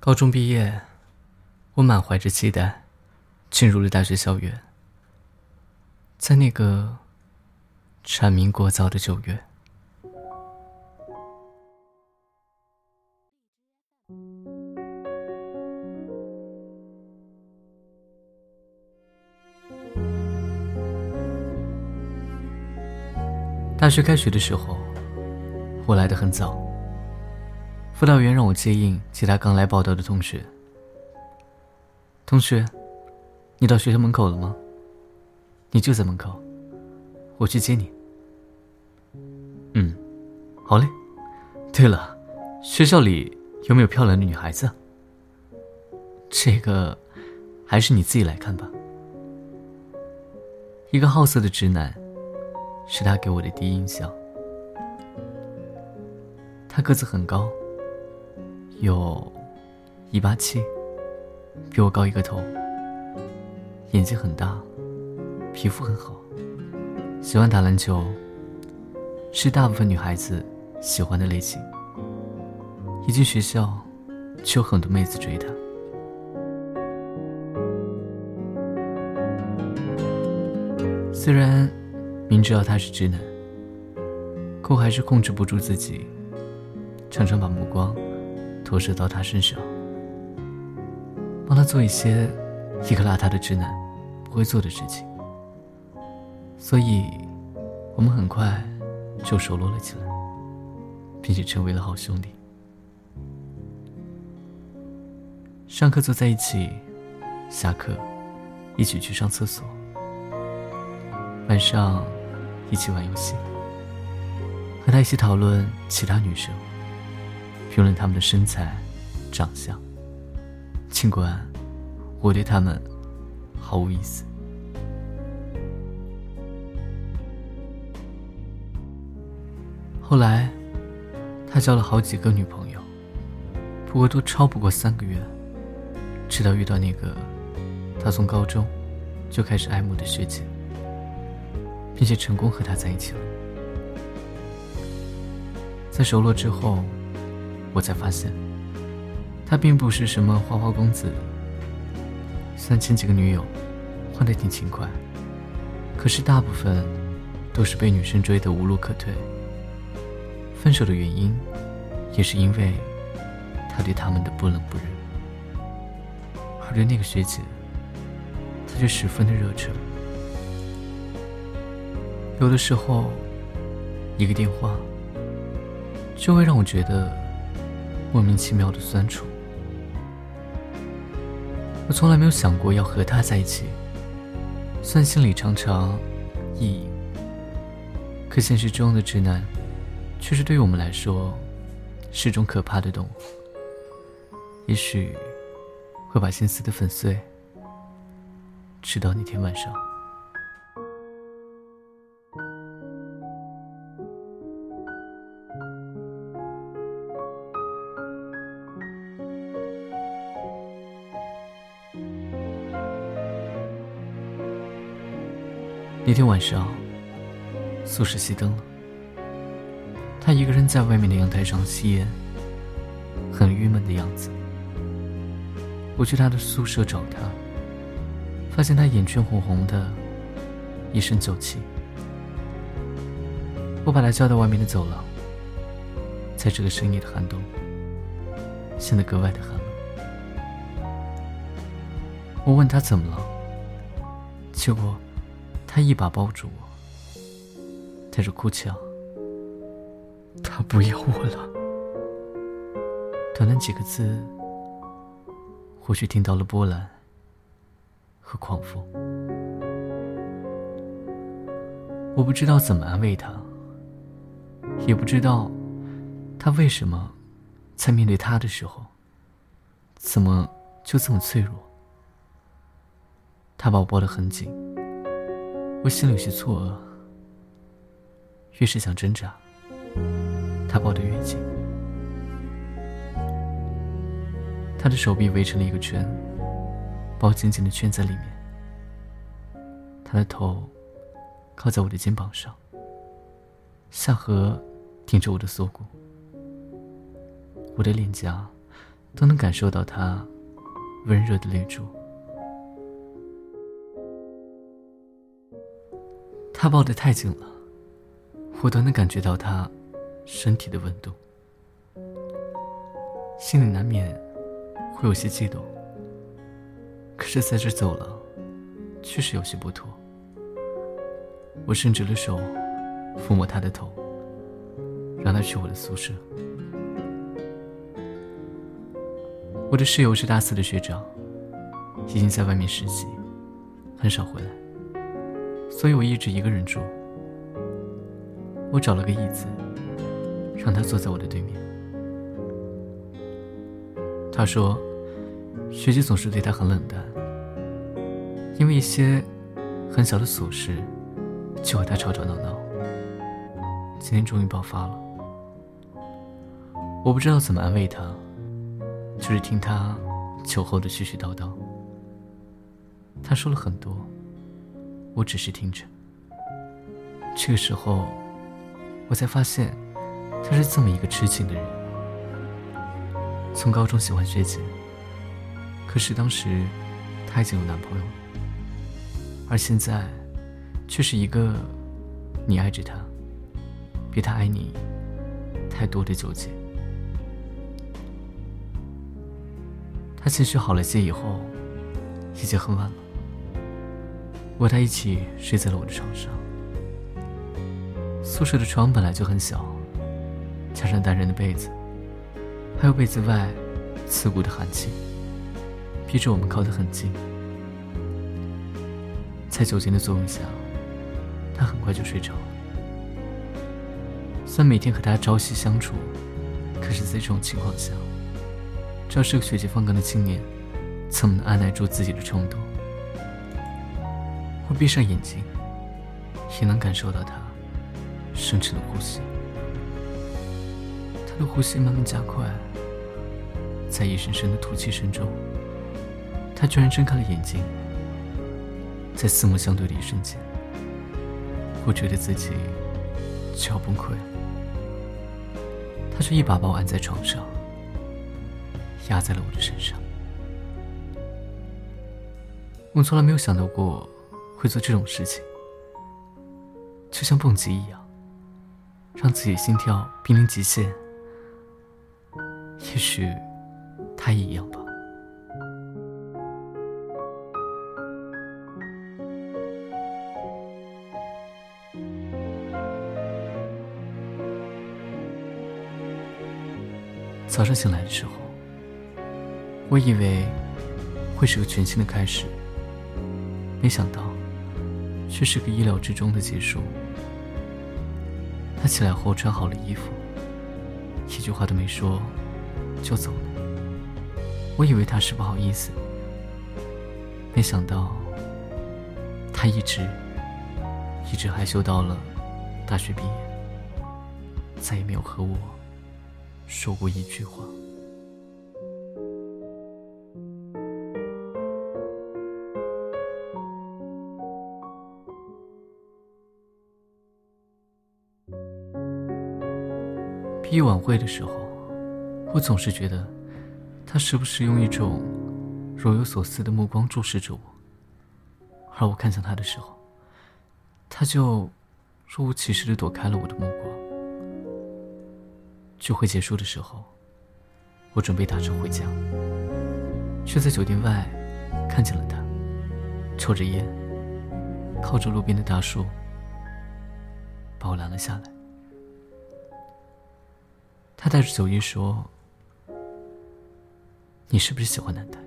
高中毕业，我满怀着期待，进入了大学校园。在那个蝉鸣过早的九月，大学开学的时候，我来的很早。辅导员让我接应其他刚来报道的同学。同学，你到学校门口了吗？你就在门口，我去接你。嗯，好嘞。对了，学校里有没有漂亮的女孩子？这个，还是你自己来看吧。一个好色的直男，是他给我的第一印象。他个子很高。有，一八七，比我高一个头。眼睛很大，皮肤很好，喜欢打篮球，是大部分女孩子喜欢的类型。一进学校，就有很多妹子追他。虽然明知道他是直男，可我还是控制不住自己，常常把目光。投射到他身上，帮他做一些一个邋遢的直男不会做的事情，所以，我们很快就熟络了起来，并且成为了好兄弟。上课坐在一起，下课一起去上厕所，晚上一起玩游戏，和他一起讨论其他女生。评论他们的身材、长相，尽管我对他们毫无意思。后来，他交了好几个女朋友，不过都超不过三个月。直到遇到那个他从高中就开始爱慕的学姐，并且成功和她在一起了。在熟络之后。我才发现，他并不是什么花花公子。虽然前几个女友换的挺勤快，可是大部分都是被女生追得无路可退。分手的原因，也是因为他对他们的不冷不热，而对那个学姐，他却十分的热忱。有的时候，一个电话就会让我觉得。莫名其妙的酸楚，我从来没有想过要和他在一起，虽然心里常常意淫，可现实中的直男，却是对于我们来说，是种可怕的动物。也许会把心撕得粉碎，直到那天晚上。那天晚上，宿舍熄灯了。他一个人在外面的阳台上吸烟，很郁闷的样子。我去他的宿舍找他，发现他眼圈红红的，一身酒气。我把他叫到外面的走廊，在这个深夜的寒冬，显得格外的寒冷。我问他怎么了，结果。他一把抱住我，带着哭腔：“他不要我了。”短短几个字，或许听到了波澜和狂风。我不知道怎么安慰他，也不知道他为什么在面对他的时候，怎么就这么脆弱。他把我抱得很紧。我心里有些错愕，越是想挣扎，他抱得越紧。他的手臂围成了一个圈，包紧紧的圈在里面。他的头靠在我的肩膀上，下颌顶着我的锁骨。我的脸颊都能感受到他温热的泪珠。他抱得太紧了，我都能感觉到他身体的温度，心里难免会有些悸动。可是在这走了，确实有些不妥。我伸直了手，抚摸他的头，让他去我的宿舍。我的室友是大四的学长，已经在外面实习，很少回来，所以我一直一个人住。我找了个椅子，让他坐在我的对面。他说，学姐总是对他很冷淡，因为一些很小的琐事就和他吵吵闹闹。今天终于爆发了，我不知道怎么安慰他。就是听他酒后的絮絮叨叨，他说了很多，我只是听着。这个时候，我才发现他是这么一个痴情的人。从高中喜欢学姐，可是当时他已经有男朋友了，而现在却是一个你爱着他，比他爱你太多的纠结。他情绪好了些以后，已经很晚了。我和他一起睡在了我的床上。宿舍的床本来就很小，加上单人的被子，还有被子外刺骨的寒气，逼着我们靠得很近。在酒精的作用下，他很快就睡着了。虽然每天和他朝夕相处，可是，在这种情况下。只要是个血气方刚的青年，怎么能按耐住自己的冲动？我闭上眼睛，也能感受到他深沉的呼吸。他的呼吸慢慢加快，在一声声的吐气声中，他居然睁开了眼睛。在四目相对的一瞬间，我觉得自己就要崩溃了。他却一把把我按在床上。压在了我的身上。我从来没有想到过会做这种事情，就像蹦极一样，让自己心跳濒临极限。也许他也一样吧。早上醒来的时候。我以为会是个全新的开始，没想到却是个意料之中的结束。他起来后穿好了衣服，一句话都没说就走了。我以为他是不好意思，没想到他一直一直害羞到了大学毕业，再也没有和我说过一句话。毕业晚会的时候，我总是觉得，他时不时用一种若有所思的目光注视着我，而我看向他的时候，他就若无其事的躲开了我的目光。聚会结束的时候，我准备打车回家，却在酒店外看见了他，抽着烟，靠着路边的大树，把我拦了下来。他带着酒意说：“你是不是喜欢南台？”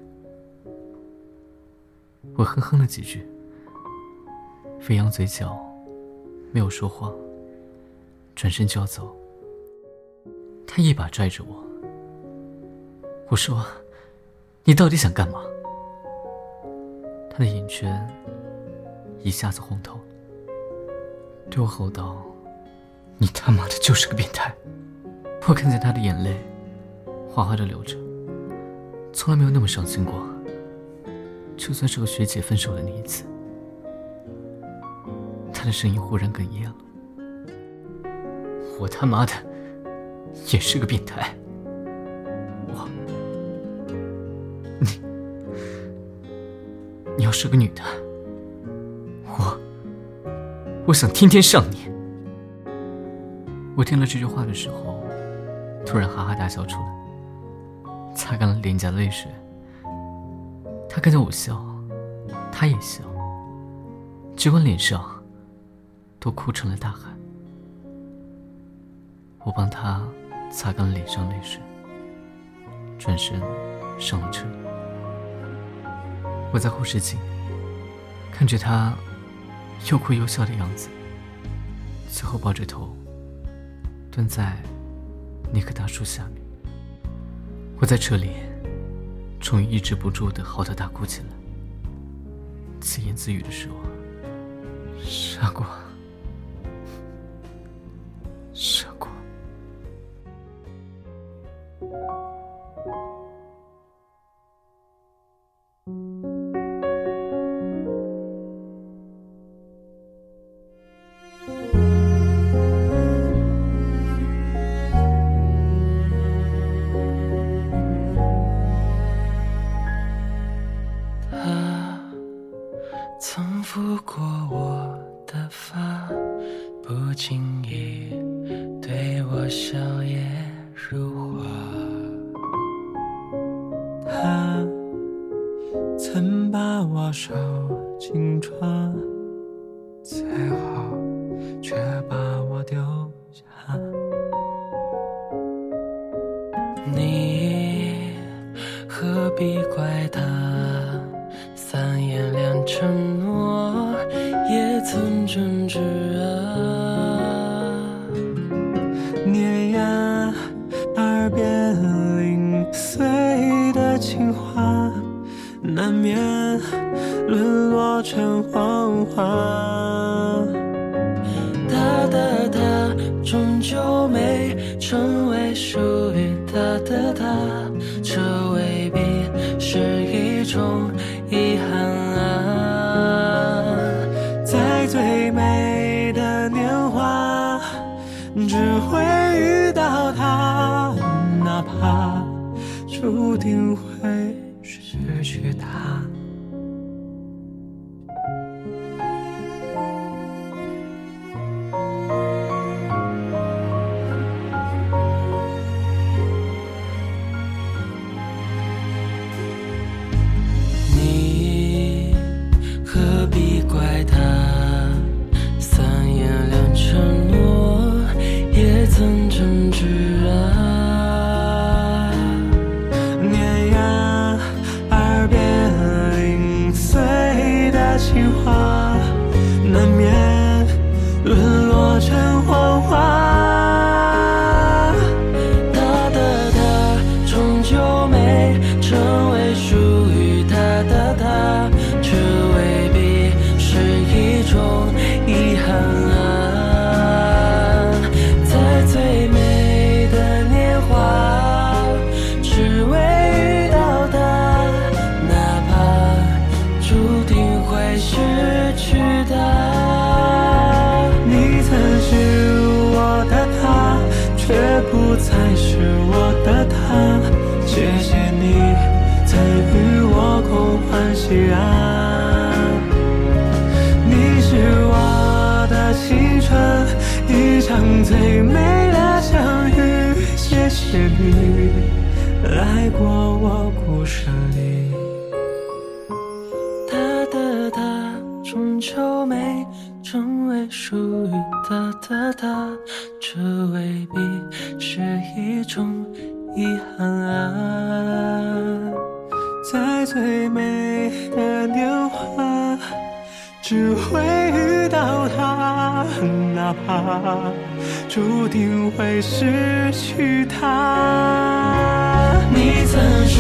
我哼哼了几句，飞扬嘴角，没有说话，转身就要走。他一把拽着我，我说：“你到底想干嘛？”他的眼圈一下子红透，对我吼道：“你他妈的就是个变态！”我看见他的眼泪哗哗的流着，从来没有那么伤心过。就算是和学姐分手的那一次，他的声音忽然哽咽了。我他妈的也是个变态，我你，你要是个女的，我，我想天天上你。我听了这句话的时候，突然哈哈大笑出来，擦干了脸颊泪水。他看着我笑，他也笑，结果脸上都哭成了大海。我帮他擦干了脸上泪水，转身上了车。我在后视镜看着他又哭又笑的样子，最后抱着头蹲在那棵大树下面。我在车里。终于抑制不住的嚎啕大哭起来，自言自语的说：“傻瓜，曾把我手紧抓，最后却把我丢下。你何必怪他三言两承诺？也曾真挚难免沦落成谎话。他的他，终究没成为属于他的他，这未必是一种遗憾啊。在最美的年华，只会遇到他，哪怕注定会失去他。谢你来过我故事里。他的他，终究没成为属于他的他，这未必。是一种遗憾啊，在最美的年华，只会遇到他，哪怕注定会失去他。你曾是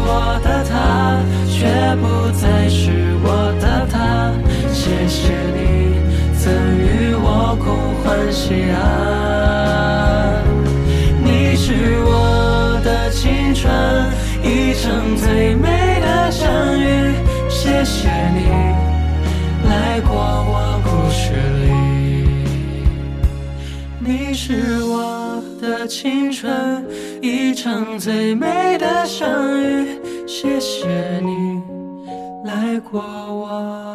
我的他，却不再是我的他。谢谢你曾与我共欢喜啊。你是我的青春，一场最美的相遇。你是我的青春，一场最美的相遇。谢谢你来过我。